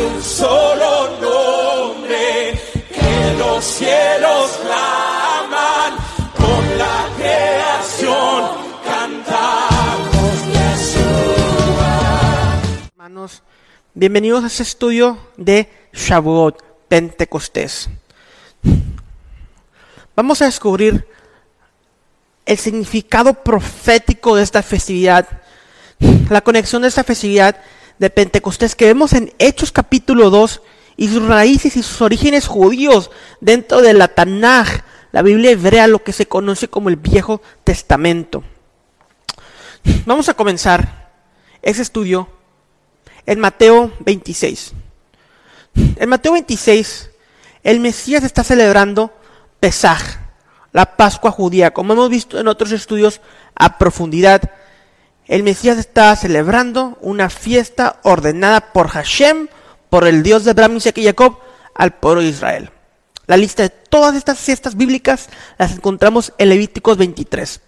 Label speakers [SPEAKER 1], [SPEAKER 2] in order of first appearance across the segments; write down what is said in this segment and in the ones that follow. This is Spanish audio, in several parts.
[SPEAKER 1] un solo nombre que los cielos claman con la creación cantamos Yeshua.
[SPEAKER 2] Hermanos, bienvenidos a este estudio de Shavuot, Pentecostés. Vamos a descubrir el significado profético de esta festividad, la conexión de esta festividad de Pentecostés que vemos en Hechos capítulo 2 y sus raíces y sus orígenes judíos dentro de la Tanaj, la Biblia hebrea, lo que se conoce como el Viejo Testamento. Vamos a comenzar ese estudio en Mateo 26. En Mateo 26, el Mesías está celebrando Pesaj, la Pascua judía, como hemos visto en otros estudios a profundidad. El Mesías está celebrando una fiesta ordenada por Hashem, por el Dios de Abraham, Isaac y Jacob, al pueblo de Israel. La lista de todas estas fiestas bíblicas las encontramos en Levíticos 23.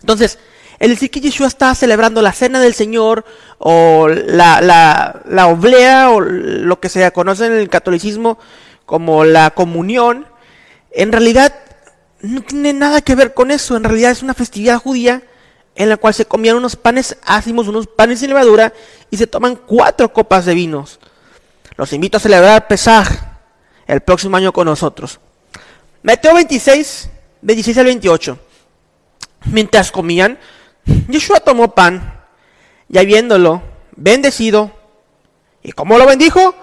[SPEAKER 2] Entonces, el decir que Yeshua está celebrando la cena del Señor o la, la, la oblea o lo que se conoce en el catolicismo como la comunión, en realidad no tiene nada que ver con eso. En realidad es una festividad judía en la cual se comían unos panes ácimos, unos panes sin levadura y se toman cuatro copas de vinos. Los invito a celebrar Pesaj el próximo año con nosotros. Mateo 26, 26 al 28. Mientras comían, Yeshua tomó pan y habiéndolo bendecido, ¿y cómo lo bendijo?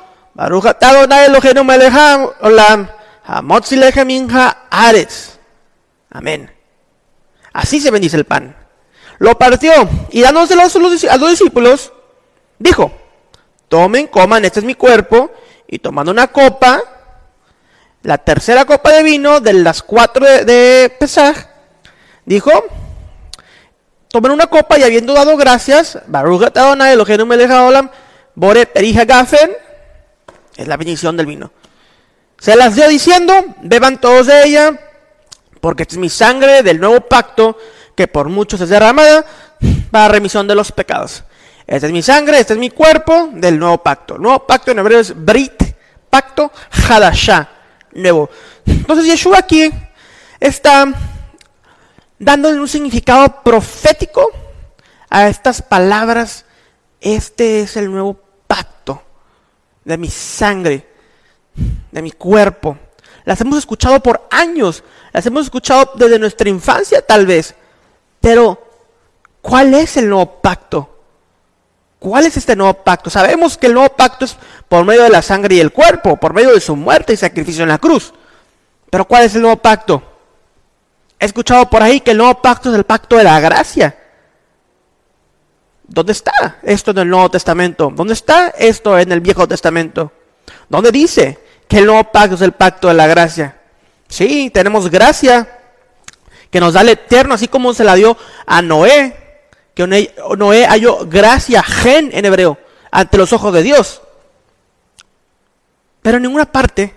[SPEAKER 2] Amén. Así se bendice el pan. Lo partió y dándoselo a los, discípulos, dijo, tomen, coman, este es mi cuerpo, y tomando una copa, la tercera copa de vino de las cuatro de, de Pesaj, dijo, tomen una copa y habiendo dado gracias, Baruch Adonai Eloheinu melech haolam, bore perija gafen, es la bendición del vino. Se las dio diciendo, beban todos de ella, porque es mi sangre del nuevo pacto, que por muchos es derramada para remisión de los pecados. Esta es mi sangre, este es mi cuerpo del nuevo pacto. El nuevo pacto en hebreo es Brit, pacto Hadashah, nuevo. Entonces Yeshua aquí está dándole un significado profético a estas palabras. Este es el nuevo pacto de mi sangre, de mi cuerpo. Las hemos escuchado por años, las hemos escuchado desde nuestra infancia tal vez. Pero, ¿cuál es el nuevo pacto? ¿Cuál es este nuevo pacto? Sabemos que el nuevo pacto es por medio de la sangre y el cuerpo, por medio de su muerte y sacrificio en la cruz. Pero ¿cuál es el nuevo pacto? He escuchado por ahí que el nuevo pacto es el pacto de la gracia. ¿Dónde está esto en el Nuevo Testamento? ¿Dónde está esto en el Viejo Testamento? ¿Dónde dice que el nuevo pacto es el pacto de la gracia? Sí, tenemos gracia que nos da el eterno, así como se la dio a Noé, que Noé halló gracia, gen en hebreo, ante los ojos de Dios. Pero en ninguna parte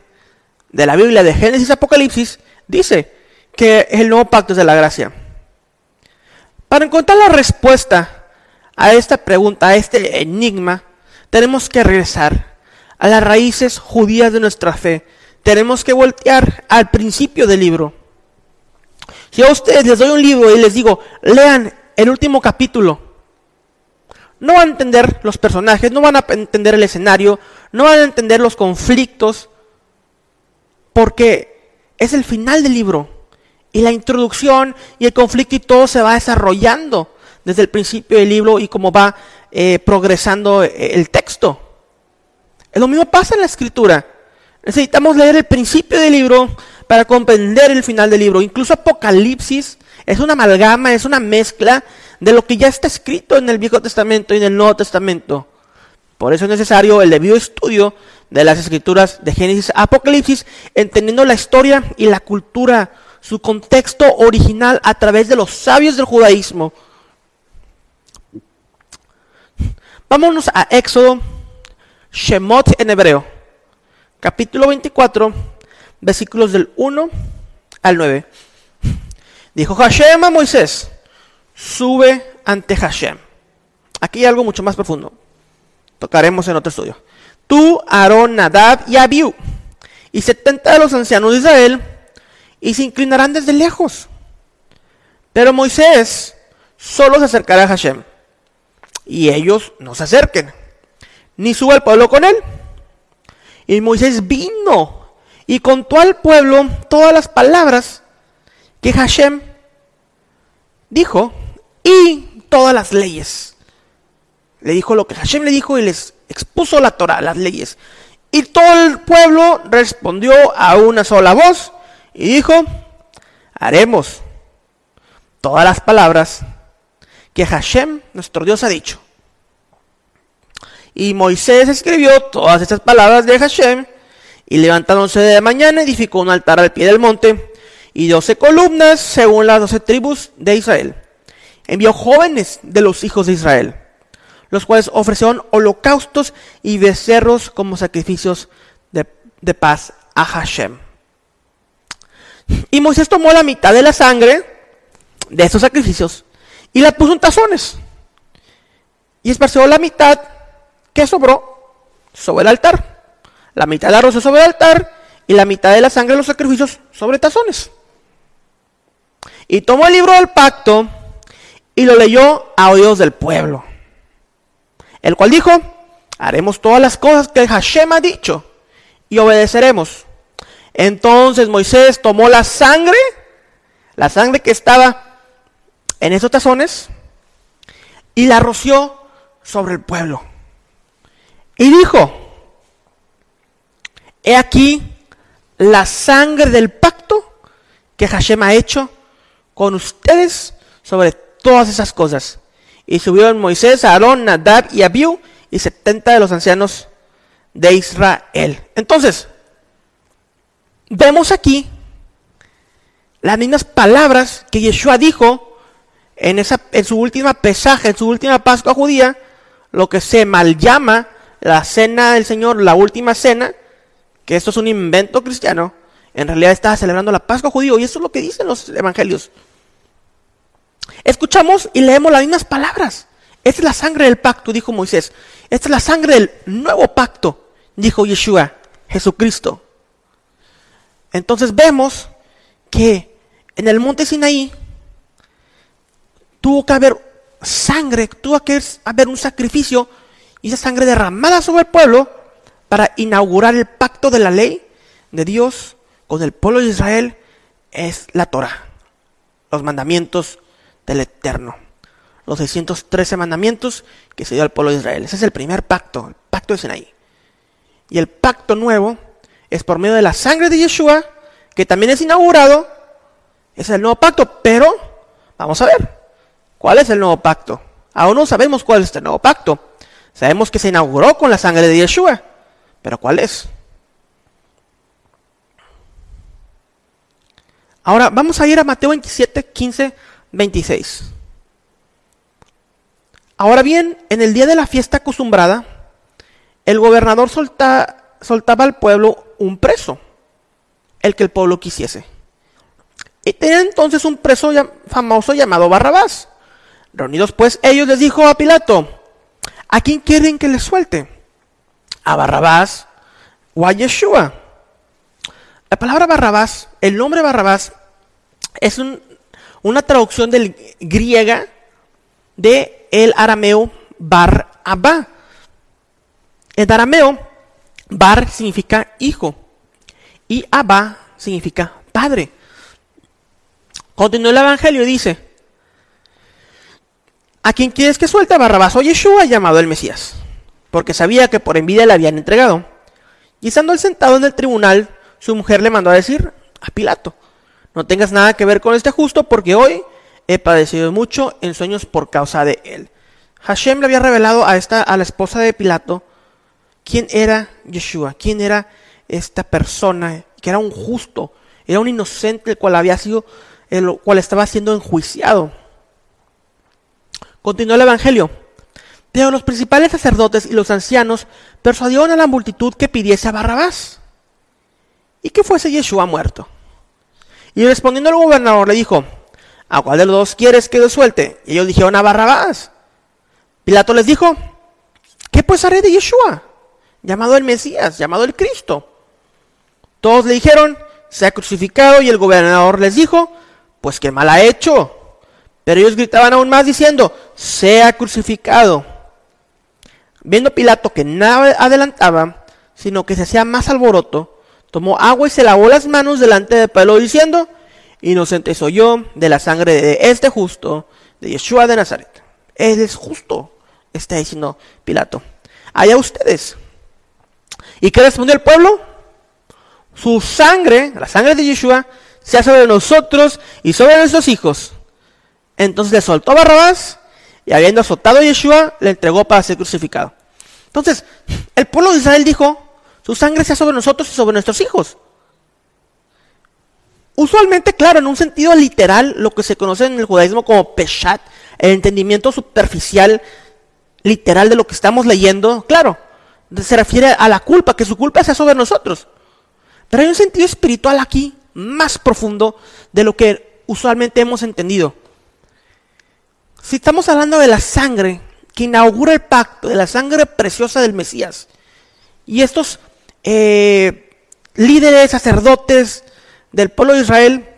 [SPEAKER 2] de la Biblia de Génesis Apocalipsis dice que el nuevo pacto es de la gracia. Para encontrar la respuesta a esta pregunta, a este enigma, tenemos que regresar a las raíces judías de nuestra fe. Tenemos que voltear al principio del libro. Si a ustedes les doy un libro y les digo, lean el último capítulo, no van a entender los personajes, no van a entender el escenario, no van a entender los conflictos, porque es el final del libro. Y la introducción y el conflicto y todo se va desarrollando desde el principio del libro y cómo va eh, progresando eh, el texto. Lo mismo pasa en la escritura. Necesitamos leer el principio del libro para comprender el final del libro. Incluso Apocalipsis es una amalgama, es una mezcla de lo que ya está escrito en el Viejo Testamento y en el Nuevo Testamento. Por eso es necesario el debido estudio de las escrituras de Génesis Apocalipsis, entendiendo la historia y la cultura, su contexto original a través de los sabios del judaísmo. Vámonos a Éxodo, Shemot en hebreo, capítulo 24, versículos del 1 al 9. Dijo Hashem a Moisés, sube ante Hashem. Aquí hay algo mucho más profundo. Tocaremos en otro estudio. tú, Aarón, Nadab y Abiú, y setenta de los ancianos de Israel, y se inclinarán desde lejos. Pero Moisés solo se acercará a Hashem, y ellos no se acerquen, ni suba el pueblo con él. Y Moisés vino y contó al pueblo todas las palabras que Hashem dijo y todas las leyes. Le dijo lo que Hashem le dijo y les expuso la Torah, las leyes. Y todo el pueblo respondió a una sola voz y dijo, haremos todas las palabras que Hashem, nuestro Dios, ha dicho. Y Moisés escribió todas estas palabras de Hashem y levantándose de mañana edificó un altar al pie del monte y doce columnas según las doce tribus de Israel. Envió jóvenes de los hijos de Israel, los cuales ofrecieron holocaustos y becerros como sacrificios de, paz a Hashem. Y Moisés tomó la mitad de la sangre de estos sacrificios y la puso en tazones. Y esparció la mitad que sobró sobre el altar. La mitad del arroz sobre el altar y la mitad de la sangre de los sacrificios sobre tazones. Y tomó el libro del pacto y lo leyó a oídos del pueblo. El cual dijo, haremos todas las cosas que Hashem ha dicho y obedeceremos. Entonces Moisés tomó la sangre, la sangre que estaba en esos tazones, y la roció sobre el pueblo. Y dijo, he aquí la sangre del pacto que Hashem ha hecho con ustedes sobre todas esas cosas. Y subieron Moisés, Aarón, Nadab y Abiú y setenta de los ancianos de Israel. Entonces, vemos aquí las mismas palabras que Yeshua dijo en, esa, en su última pesaje, en su última Pascua judía, lo que se mal llama la cena del Señor, la última cena, que esto es un invento cristiano, en realidad estaba celebrando la Pascua judío y eso es lo que dicen los evangelios. Escuchamos y leemos las mismas palabras. Esta es la sangre del pacto, dijo Moisés. Esta es la sangre del nuevo pacto, dijo Yeshua, Jesucristo. Entonces vemos que en el monte Sinaí tuvo que haber sangre, tuvo que haber un sacrificio y esa sangre derramada sobre el pueblo para inaugurar el pacto de la ley de Dios con el pueblo de Israel es la Torah, los mandamientos del Eterno, los 613 mandamientos que se dio al pueblo de Israel. Ese es el primer pacto, el pacto de Sinaí. Y el pacto nuevo es por medio de la sangre de Yeshua, que también es inaugurado. Es el nuevo pacto, pero vamos a ver, ¿cuál es el nuevo pacto? Aún no sabemos cuál es este nuevo pacto. Sabemos que se inauguró con la sangre de Yeshua, pero ¿cuál es? Ahora vamos a ir a Mateo 27, 15, 26. Ahora bien, en el día de la fiesta acostumbrada, el gobernador soltaba al pueblo un preso, el que el pueblo quisiese. Y tenía entonces un preso famoso llamado Barrabás. Reunidos pues ellos les dijo a Pilato, ¿A quién quieren que les suelte? ¿A Barrabás o a Yeshua? La palabra Barrabás, el nombre Barrabás, es una traducción del griega de el arameo Bar Abba. En arameo, Bar significa hijo y Abba significa padre. Continúa el evangelio y dice, ¿A quién quieres que suelte? Barrabás o Yeshua llamado el Mesías, porque sabía que por envidia le habían entregado. Y estando él sentado en el tribunal, su mujer le mandó a decir a Pilato, no tengas nada que ver con este justo, porque hoy he padecido mucho en sueños por causa de él. Hashem le había revelado a, esta, a la esposa de Pilato quién era Yeshua, quién era esta persona, que era un justo, era un inocente el cual había sido, el cual estaba siendo enjuiciado. Continuó el Evangelio. Pero los principales sacerdotes y los ancianos persuadieron a la multitud que pidiese a Barrabás y que fuese Yeshua muerto. Y respondiendo el gobernador le dijo, ¿a cuál de los dos quieres que lo suelte? Y ellos dijeron a Barrabás. Pilato les dijo, ¿qué pues haré de Yeshua? llamado el Mesías, llamado el Cristo. Todos le dijeron, sea crucificado, y el gobernador les dijo, pues qué mal ha hecho. Pero ellos gritaban aún más diciendo, sea crucificado. Viendo Pilato que nada adelantaba, sino que se hacía más alboroto, tomó agua y se lavó las manos delante de Pablo diciendo, inocente soy yo de la sangre de este justo, de Yeshua de Nazaret. Él es justo, está diciendo Pilato. Allá ustedes. ¿Y qué respondió el pueblo? Su sangre, la sangre de Yeshua, sea sobre nosotros y sobre nuestros hijos. Entonces le soltó a Barrabás y habiendo azotado a Yeshua, le entregó para ser crucificado. Entonces, el pueblo de Israel dijo, su sangre sea sobre nosotros y sobre nuestros hijos. Usualmente, claro, en un sentido literal, lo que se conoce en el judaísmo como peshat, el entendimiento superficial, literal de lo que estamos leyendo, claro, se refiere a la culpa, que su culpa sea sobre nosotros. Pero hay un sentido espiritual aquí más profundo de lo que usualmente hemos entendido. Si estamos hablando de la sangre que inaugura el pacto, de la sangre preciosa del Mesías, y estos eh, líderes, sacerdotes del pueblo de Israel,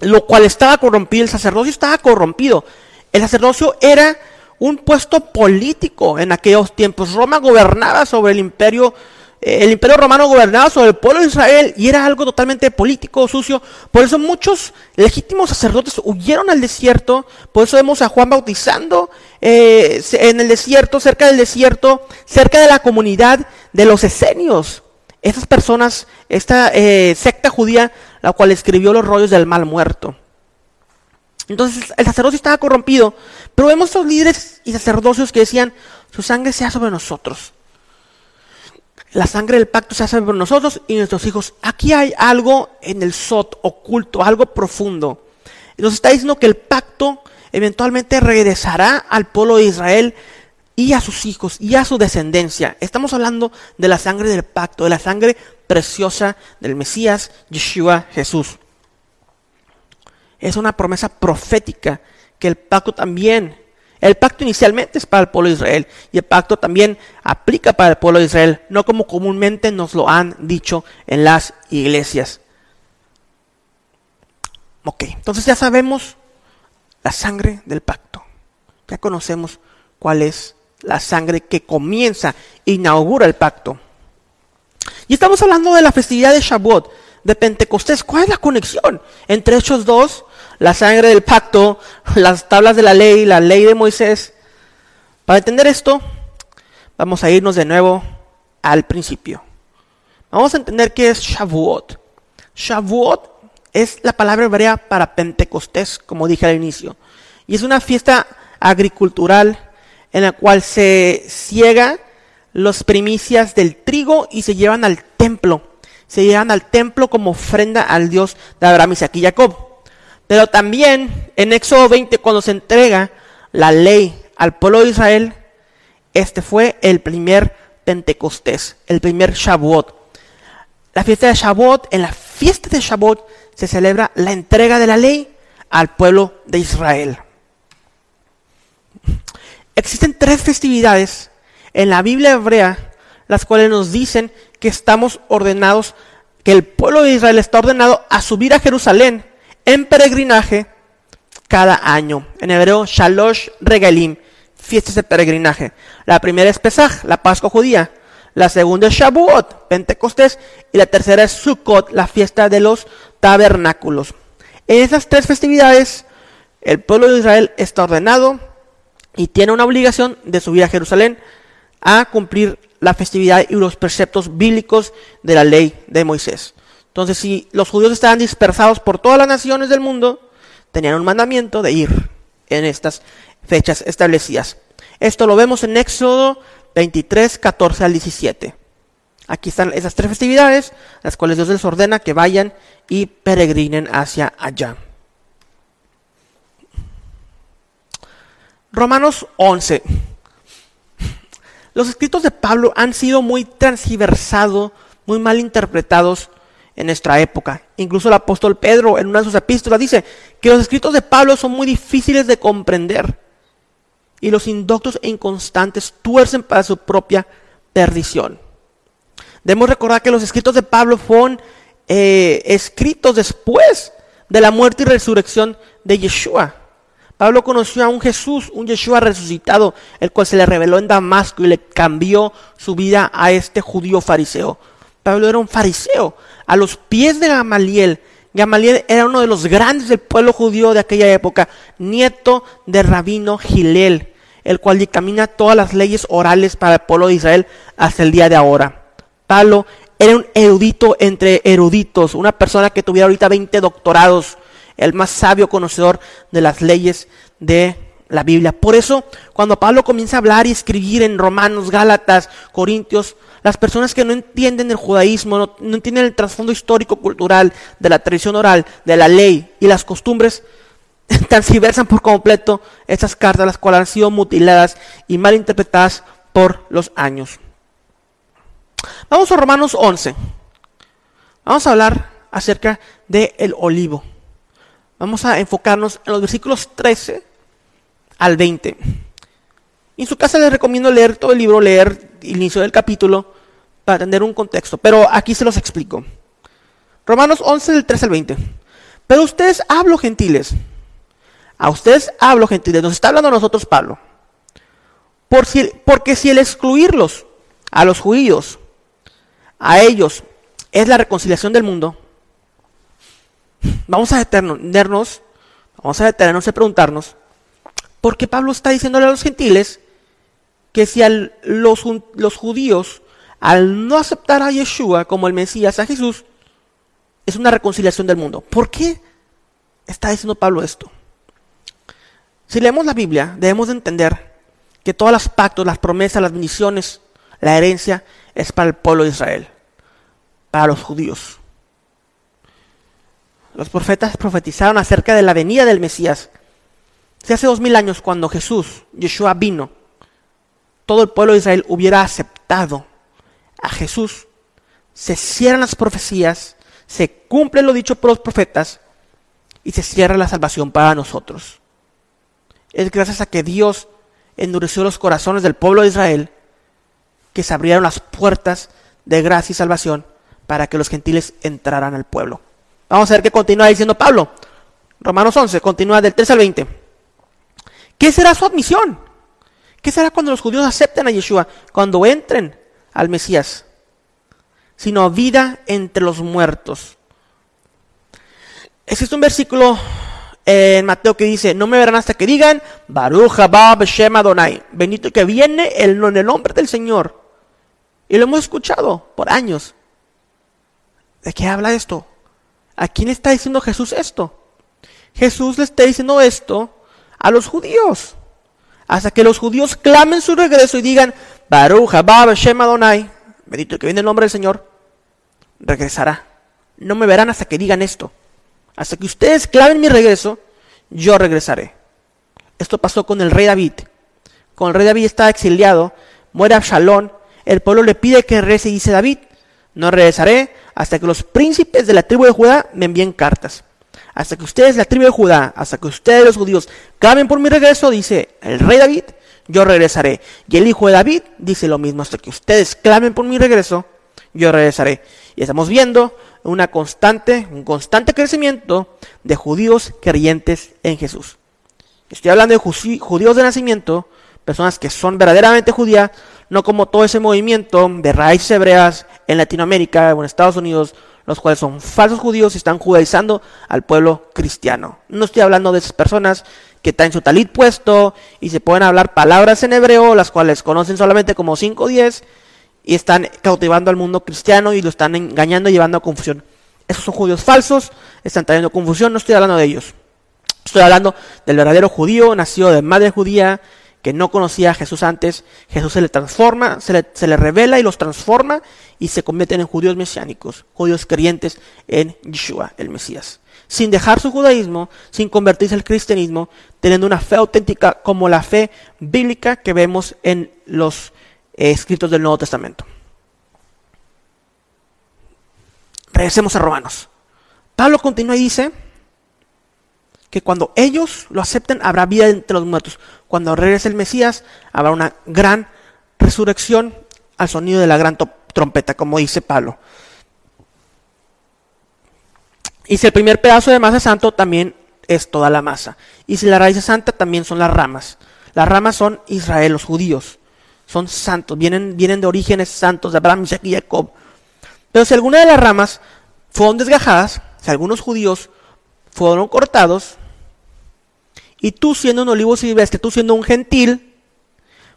[SPEAKER 2] lo cual estaba corrompido, el sacerdocio estaba corrompido. El sacerdocio era un puesto político en aquellos tiempos. Roma gobernaba sobre el imperio el imperio romano gobernaba sobre el pueblo de Israel y era algo totalmente político, sucio. Por eso muchos legítimos sacerdotes huyeron al desierto. Por eso vemos a Juan bautizando eh, en el desierto, cerca del desierto, cerca de la comunidad de los esenios. Estas personas, esta eh, secta judía, la cual escribió los rollos del mal muerto. Entonces el sacerdocio estaba corrompido, pero vemos estos líderes y sacerdocios que decían, su sangre sea sobre nosotros la sangre del pacto se hace por nosotros y nuestros hijos. Aquí hay algo en el Sot oculto, algo profundo. Nos está diciendo que el pacto eventualmente regresará al pueblo de Israel y a sus hijos y a su descendencia. Estamos hablando de la sangre del pacto, de la sangre preciosa del Mesías, Yeshua Jesús. Es una promesa profética que el pacto también el pacto inicialmente es para el pueblo de Israel y el pacto también aplica para el pueblo de Israel, no como comúnmente nos lo han dicho en las iglesias. Ok, entonces ya sabemos la sangre del pacto. Ya conocemos cuál es la sangre que comienza, inaugura el pacto. Y estamos hablando de la festividad de Shavuot, de Pentecostés. ¿Cuál es la conexión entre estos dos? La sangre del pacto, las tablas de la ley, la ley de Moisés. Para entender esto, vamos a irnos de nuevo al principio. Vamos a entender qué es Shavuot. Shavuot es la palabra hebrea para Pentecostés, como dije al inicio. Y es una fiesta agricultural en la cual se ciega las primicias del trigo y se llevan al templo. Se llevan al templo como ofrenda al Dios de Abraham, Isaac y Jacob. Pero también en Éxodo 20, cuando se entrega la ley al pueblo de Israel, este fue el primer Pentecostés, el primer Shavuot. La fiesta de Shavuot, en la fiesta de Shavuot se celebra la entrega de la ley al pueblo de Israel. Existen tres festividades en la Biblia hebrea, las cuales nos dicen que estamos ordenados, que el pueblo de Israel está ordenado a subir a Jerusalén en peregrinaje cada año. En hebreo, Shalosh Regalim, fiestas de peregrinaje. La primera es Pesach, la Pascua judía. La segunda es Shavuot, Pentecostés. Y la tercera es Sukkot, la fiesta de los tabernáculos. En esas tres festividades, el pueblo de Israel está ordenado y tiene una obligación de subir a Jerusalén a cumplir la festividad y los preceptos bíblicos de la ley de Moisés. Entonces, si los judíos estaban dispersados por todas las naciones del mundo, tenían un mandamiento de ir en estas fechas establecidas. Esto lo vemos en Éxodo 23, 14 al 17. Aquí están esas tres festividades, las cuales Dios les ordena que vayan y peregrinen hacia allá. Romanos 11. Los escritos de Pablo han sido muy transversados, muy mal interpretados en nuestra época. Incluso el apóstol Pedro en una de sus epístolas dice que los escritos de Pablo son muy difíciles de comprender y los indoctos e inconstantes tuercen para su propia perdición. Debemos recordar que los escritos de Pablo fueron eh, escritos después de la muerte y resurrección de Yeshua. Pablo conoció a un Jesús, un Yeshua resucitado, el cual se le reveló en Damasco y le cambió su vida a este judío fariseo. Pablo era un fariseo, a los pies de Gamaliel. Gamaliel era uno de los grandes del pueblo judío de aquella época, nieto de rabino Gilel, el cual dictamina todas las leyes orales para el pueblo de Israel hasta el día de ahora. Pablo era un erudito entre eruditos, una persona que tuviera ahorita 20 doctorados, el más sabio conocedor de las leyes de la Biblia. Por eso, cuando Pablo comienza a hablar y escribir en Romanos, Gálatas, Corintios, las personas que no entienden el judaísmo, no, entienden el trasfondo histórico, cultural, de la tradición oral, de la ley y las costumbres, transversan por completo estas cartas, las cuales han sido mutiladas y mal interpretadas por los años. Vamos a Romanos 11. Vamos a hablar acerca del el olivo. Vamos a enfocarnos en los versículos 13 al 20. En su casa les recomiendo leer todo el libro, leer el inicio del capítulo para tener un contexto, pero aquí se los explico. Romanos 11 del 13 al 20. Pero ustedes hablo gentiles. A ustedes hablo gentiles. Nos está hablando a nosotros Pablo. Por si, porque si el excluirlos a los judíos a ellos es la reconciliación del mundo, vamos a detenernos, vamos a detenernos y preguntarnos, ¿por qué Pablo está diciéndole a los gentiles que si los, los judíos, al no aceptar a Yeshua como el Mesías, a Jesús, es una reconciliación del mundo? ¿Por qué está diciendo Pablo esto? Si leemos la Biblia, debemos de entender que todos los pactos, las promesas, las bendiciones, la herencia es para el pueblo de Israel para los judíos. Los profetas profetizaron acerca de la venida del Mesías. Si hace dos mil años cuando Jesús, Yeshua, vino, todo el pueblo de Israel hubiera aceptado a Jesús, se cierran las profecías, se cumple lo dicho por los profetas y se cierra la salvación para nosotros. Es gracias a que Dios endureció los corazones del pueblo de Israel que se abrieron las puertas de gracia y salvación para que los gentiles entraran al pueblo. Vamos a ver qué continúa diciendo Pablo. Romanos 11, continúa del 3 al 20. ¿Qué será su admisión? ¿Qué será cuando los judíos acepten a Yeshua? Cuando entren al Mesías. Sino vida entre los muertos. Existe un versículo en Mateo que dice, no me verán hasta que digan, Baruch haba Beshem Adonai, bendito que viene en el nombre del Señor. Y lo hemos escuchado por años. ¿De qué habla esto? ¿A quién está diciendo Jesús esto? Jesús le está diciendo esto a los judíos. Hasta que los judíos clamen su regreso y digan, Baruch haba Hashem Adonai, bendito que viene el nombre del Señor, regresará. No me verán hasta que digan esto. Hasta que ustedes clamen mi regreso, yo regresaré. Esto pasó con el rey David. Con el rey David estaba exiliado, muere Absalón, el pueblo le pide que regrese y dice David, no regresaré hasta que los príncipes de la tribu de Judá me envíen cartas. Hasta que ustedes, la tribu de Judá, hasta que ustedes los judíos clamen por mi regreso, dice el rey David, yo regresaré. Y el hijo de David dice lo mismo, hasta que ustedes clamen por mi regreso, yo regresaré. Y estamos viendo una constante, un constante crecimiento de judíos creyentes en Jesús. Estoy hablando de judíos de nacimiento, personas que son verdaderamente judías, no como todo ese movimiento de raíces hebreas en Latinoamérica o en Estados Unidos, los cuales son falsos judíos y están judaizando al pueblo cristiano. No estoy hablando de esas personas que están en su talit puesto y se pueden hablar palabras en hebreo, las cuales conocen solamente como 5 o 10 y están cautivando al mundo cristiano y lo están engañando y llevando a confusión. Esos son judíos falsos, están trayendo confusión, no estoy hablando de ellos. Estoy hablando del verdadero judío, nacido de madre judía, que no conocía a Jesús antes, Jesús se le transforma, se le, revela y los transforma y se convierten en judíos mesiánicos, judíos creyentes en Yeshua, el Mesías. Sin dejar su judaísmo, sin convertirse al cristianismo, teniendo una fe auténtica como la fe bíblica que vemos en los eh, escritos del Nuevo Testamento. Regresemos a Romanos. Pablo continúa y dice, que cuando ellos lo acepten habrá vida entre los muertos. Cuando regrese el Mesías habrá una gran resurrección al sonido de la gran trompeta, como dice Pablo. Y si el primer pedazo de masa santo también es toda la masa. Y si la raíz es santa también son las ramas. Las ramas son Israel, los judíos. Son santos, vienen, vienen de orígenes santos de Abraham, Isaac y Jacob. Pero si alguna de las ramas fueron desgajadas, si algunos judíos fueron cortados, y tú siendo un olivo silvestre, tú siendo un gentil,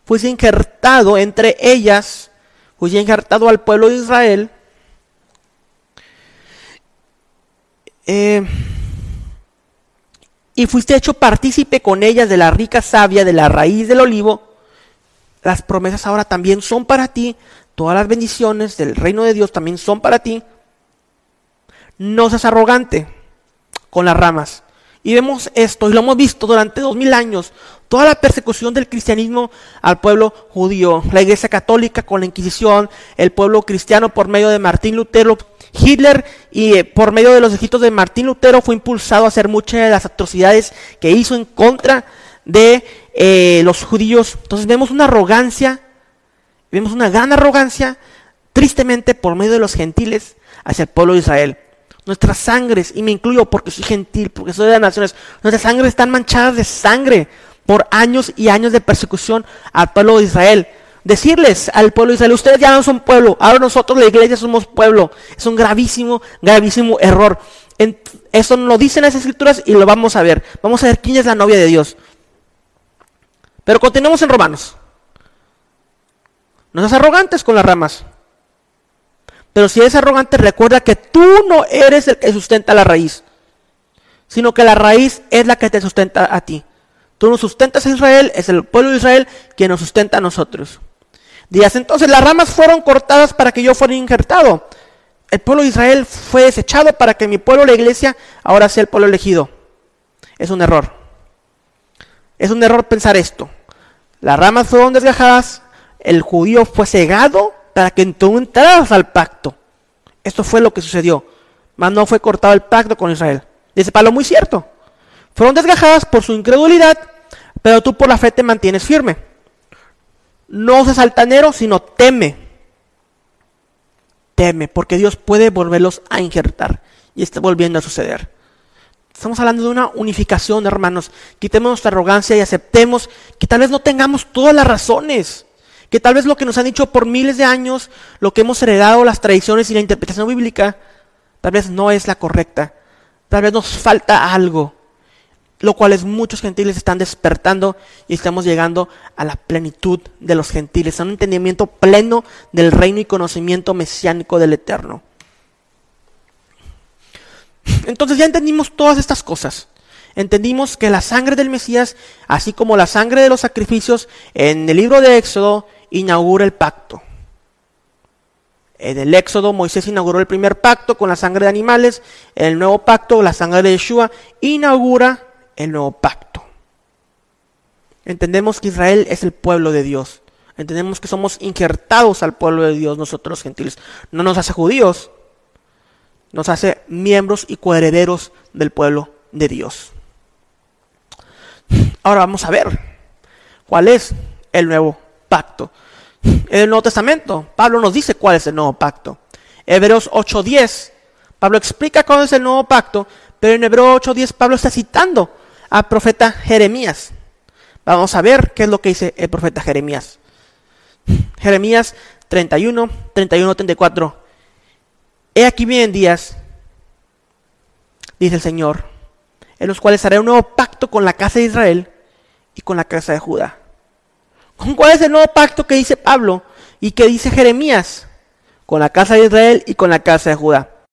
[SPEAKER 2] fuiste injertado entre ellas, fuiste injertado al pueblo de Israel, eh, y fuiste hecho partícipe con ellas de la rica savia de la raíz del olivo, las promesas ahora también son para ti, todas las bendiciones del reino de Dios también son para ti. No seas arrogante con las ramas. Y vemos esto, y lo hemos visto durante dos mil años, toda la persecución del cristianismo al pueblo judío, la iglesia católica con la Inquisición, el pueblo cristiano por medio de Martín Lutero, Hitler y eh, por medio de los escritos de Martín Lutero fue impulsado a hacer muchas de las atrocidades que hizo en contra de eh, los judíos. Entonces vemos una arrogancia, vemos una gran arrogancia, tristemente por medio de los gentiles hacia el pueblo de Israel. Nuestras sangres, y me incluyo porque soy gentil, porque soy de las naciones, nuestras sangres están manchadas de sangre por años y años de persecución al pueblo de Israel. Decirles al pueblo de Israel, ustedes ya no son pueblo, ahora nosotros la iglesia somos pueblo. Es un gravísimo, gravísimo error. eso lo dicen las escrituras y lo vamos a ver. Vamos a ver quién es la novia de Dios. Pero continuemos en Romanos. No seas arrogantes con las ramas. Pero si eres arrogante, recuerda que tú no eres el que sustenta la raíz, sino que la raíz es la que te sustenta a ti. Tú no sustentas a Israel, es el pueblo de Israel quien nos sustenta a nosotros. Días entonces, las ramas fueron cortadas para que yo fuera injertado. El pueblo de Israel fue desechado para que mi pueblo, la iglesia, ahora sea el pueblo elegido. Es un error. Es un error pensar esto. Las ramas fueron desgajadas, el judío fue cegado para que tú entraras al pacto. Esto fue lo que sucedió. Mas no fue cortado el pacto con Israel. Dice Pablo, muy cierto. Fueron desgajadas por su incredulidad, pero tú por la fe te mantienes firme. No seas altanero, sino teme. Teme, porque Dios puede volverlos a injertar. Y está volviendo a suceder. Estamos hablando de una unificación, hermanos. Quitemos nuestra arrogancia y aceptemos que tal vez no tengamos todas las razones que tal vez lo que nos han dicho por miles de años, lo que hemos heredado, las tradiciones y la interpretación bíblica, tal vez no es la correcta. Tal vez nos falta algo, lo cual es muchos gentiles están despertando y estamos llegando a la plenitud de los gentiles, a un entendimiento pleno del reino y conocimiento mesiánico del Eterno. Entonces ya entendimos todas estas cosas entendimos que la sangre del Mesías, así como la sangre de los sacrificios en el libro de Éxodo, inaugura el pacto. En el Éxodo Moisés inauguró el primer pacto con la sangre de animales, el nuevo pacto, la sangre de Yeshua, inaugura el nuevo pacto. Entendemos que Israel es el pueblo de Dios. Entendemos que somos injertados al pueblo de Dios, nosotros gentiles. No nos hace judíos, nos hace miembros y coherederos del pueblo de Dios. Ahora vamos a ver cuál es el nuevo pacto. En el Nuevo Testamento, Pablo nos dice cuál es el nuevo pacto. Hebreos 8:10, Pablo explica cuál es el nuevo pacto, pero en Hebreos 8:10 Pablo está citando al profeta Jeremías. Vamos a ver qué es lo que dice el profeta Jeremías. Jeremías 31, 31, 34. He aquí vienen días, dice el Señor, en los cuales haré un nuevo pacto con la casa de Israel y con la casa de Judá. ¿Con cuál es el nuevo pacto que dice Pablo y que dice Jeremías? Con la casa de Israel y con la casa de Judá.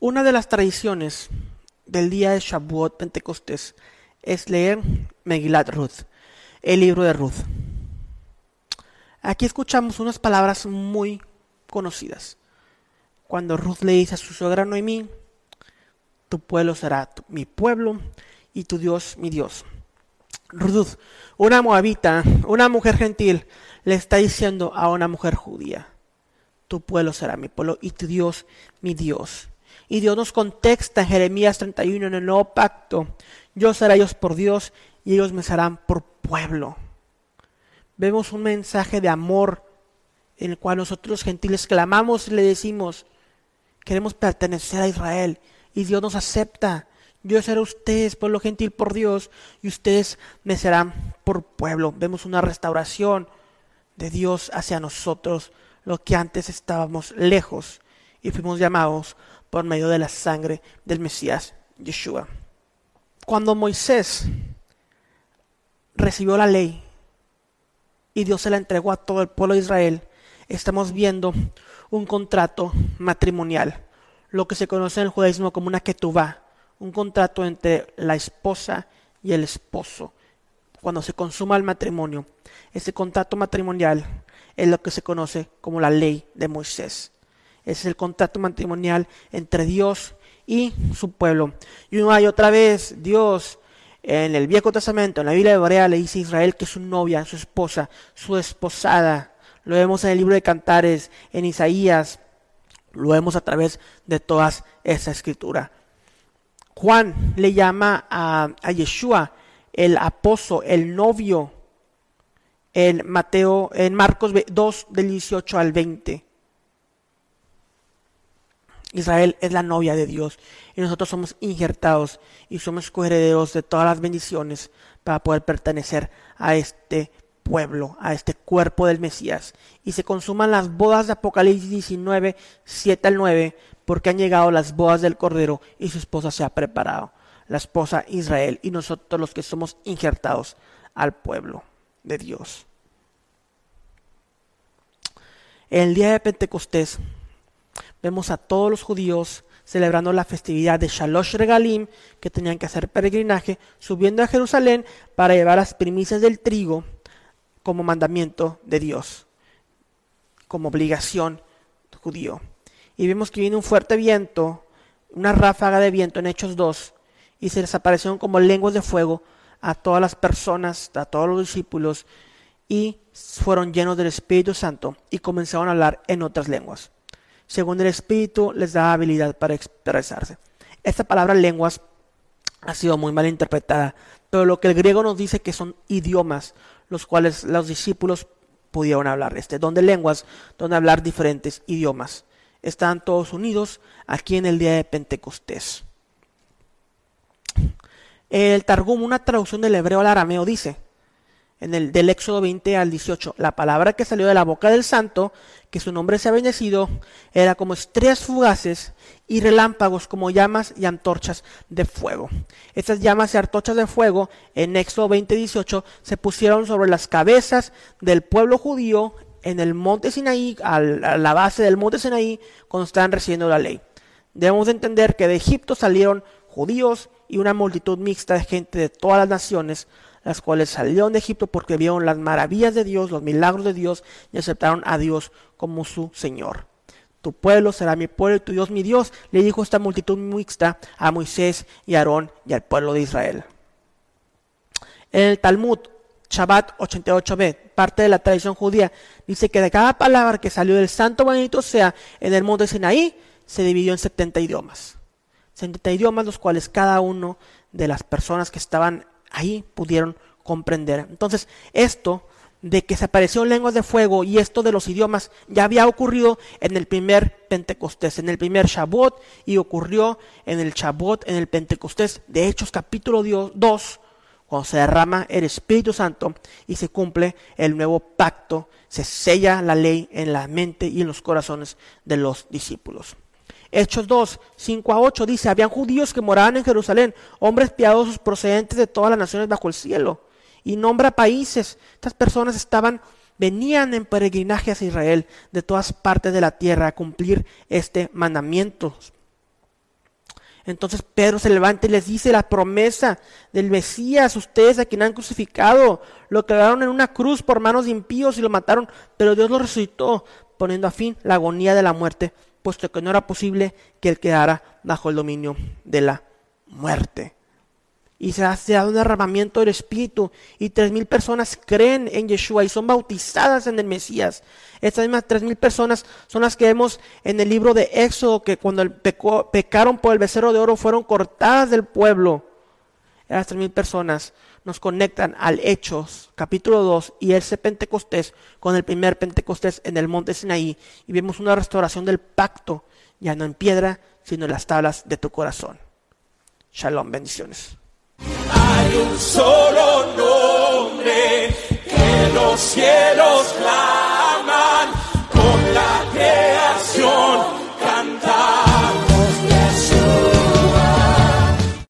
[SPEAKER 2] Una de las tradiciones del día de Shavuot Pentecostés es leer Megilat Ruth, el libro de Ruth. Aquí escuchamos unas palabras muy conocidas. Cuando Ruth le dice a su suegra Noemí, tu pueblo será mi pueblo y tu Dios mi Dios. Ruth, una moabita, una mujer gentil, le está diciendo a una mujer judía, tu pueblo será mi pueblo y tu Dios mi Dios. Y Dios nos contesta en Jeremías 31 en el nuevo pacto, yo seré ellos por Dios y ellos me serán por pueblo. Vemos un mensaje de amor en el cual nosotros gentiles clamamos y le decimos, queremos pertenecer a Israel y Dios nos acepta. Yo seré ustedes, pueblo gentil, por Dios, y ustedes me serán por pueblo. Vemos una restauración de Dios hacia nosotros, lo que antes estábamos lejos y fuimos llamados por medio de la sangre del Mesías Yeshua. Cuando Moisés recibió la ley y Dios se la entregó a todo el pueblo de Israel, estamos viendo un contrato matrimonial, lo que se conoce en el judaísmo como una ketubá, un contrato entre la esposa y el esposo. Cuando se consuma el matrimonio, ese contrato matrimonial es lo que se conoce como la ley de Moisés. Es el contrato matrimonial entre Dios y su pueblo. Y una y otra vez Dios en el Viejo Testamento, en la Biblia hebrea, le dice a Israel que su novia, su esposa, su esposada. Lo vemos en el libro de Cantares, en Isaías, lo vemos a través de toda esa escritura. Juan le llama a, a Yeshua el apóstol, el novio, en Mateo, en Marcos 2, del 18 al 20. Israel es la novia de Dios y nosotros somos injertados y somos coherederos de todas las bendiciones para poder pertenecer a este pueblo, a este cuerpo del Mesías. Y se consuman las bodas de Apocalipsis 19, 7 al 9, porque han llegado las bodas del Cordero y su esposa se ha preparado, la esposa Israel y nosotros los que somos injertados al pueblo de Dios. El día de Pentecostés vemos a todos los judíos celebrando la festividad de Shalosh Regalim, que tenían que hacer peregrinaje, subiendo a Jerusalén para llevar las primicias del trigo como mandamiento de Dios, como obligación judío. Y vemos que viene un fuerte viento, una ráfaga de viento en Hechos 2, y se les aparecieron como lenguas de fuego a todas las personas, a todos los discípulos, y fueron llenos del Espíritu Santo y comenzaron a hablar en otras lenguas. Según el Espíritu les da habilidad para expresarse. Esta palabra lenguas ha sido muy mal interpretada, pero lo que el griego nos dice que son idiomas, los cuales los discípulos pudieron hablar. Este don de lenguas, donde hablar diferentes idiomas. Están todos unidos aquí en el día de Pentecostés. El Targum, una traducción del hebreo al arameo, dice, en el del Éxodo 20 al 18, la palabra que salió de la boca del santo, que su nombre sea bendecido, era como estrellas fugaces y relámpagos como llamas y antorchas de fuego. Estas llamas y antorchas de fuego en Éxodo 20 18 se pusieron sobre las cabezas del pueblo judío en el monte Sinaí, a la base del monte Sinaí, cuando estaban recibiendo la ley. Debemos entender que de Egipto salieron judíos y una multitud mixta de gente de todas las naciones, las cuales salieron de Egipto porque vieron las maravillas de Dios, los milagros de Dios y aceptaron a Dios como su Señor. Tu pueblo será mi pueblo y tu Dios mi Dios, le dijo esta multitud mixta a Moisés y Aarón y al pueblo de Israel. En el Talmud, Shabbat 88b, parte de la tradición judía, dice que de cada palabra que salió del santo bendito sea en el monte Sinaí, se dividió en 70 idiomas. 70 idiomas los cuales cada uno de las personas que estaban ahí pudieron comprender. Entonces, esto de que se apareció lenguas de fuego y esto de los idiomas ya había ocurrido en el primer Pentecostés, en el primer Shabbat y ocurrió en el Shabbat, en el Pentecostés de Hechos capítulo 2, cuando se derrama el Espíritu Santo y se cumple el nuevo pacto, se sella la ley en la mente y en los corazones de los discípulos. Hechos 2, 5 a 8 dice, habían judíos que moraban en Jerusalén, hombres piadosos procedentes de todas las naciones bajo el cielo. Y nombra países. Estas personas estaban, venían en peregrinaje hacia Israel de todas partes de la tierra a cumplir este mandamiento. Entonces Pedro se levanta y les dice la promesa del Mesías, ustedes a quien han crucificado, lo clavaron en una cruz por manos de impíos y lo mataron, pero Dios lo resucitó, poniendo a fin la agonía de la muerte puesto que no era posible que él quedara bajo el dominio de la muerte. Y se hace un derramamiento del Espíritu y tres mil personas creen en Yeshua y son bautizadas en el Mesías. Estas mismas tres mil personas son las que vemos en el libro de Éxodo que cuando pecaron por el becerro de oro fueron cortadas del pueblo. Esas tres mil personas nos conectan al Hechos, capítulo 2, y ese Pentecostés con el primer Pentecostés en el monte Sinaí, y vemos una restauración del pacto, ya no en piedra, sino en las tablas de tu corazón. Shalom, bendiciones.
[SPEAKER 1] Hay un solo nombre que los cielos claman.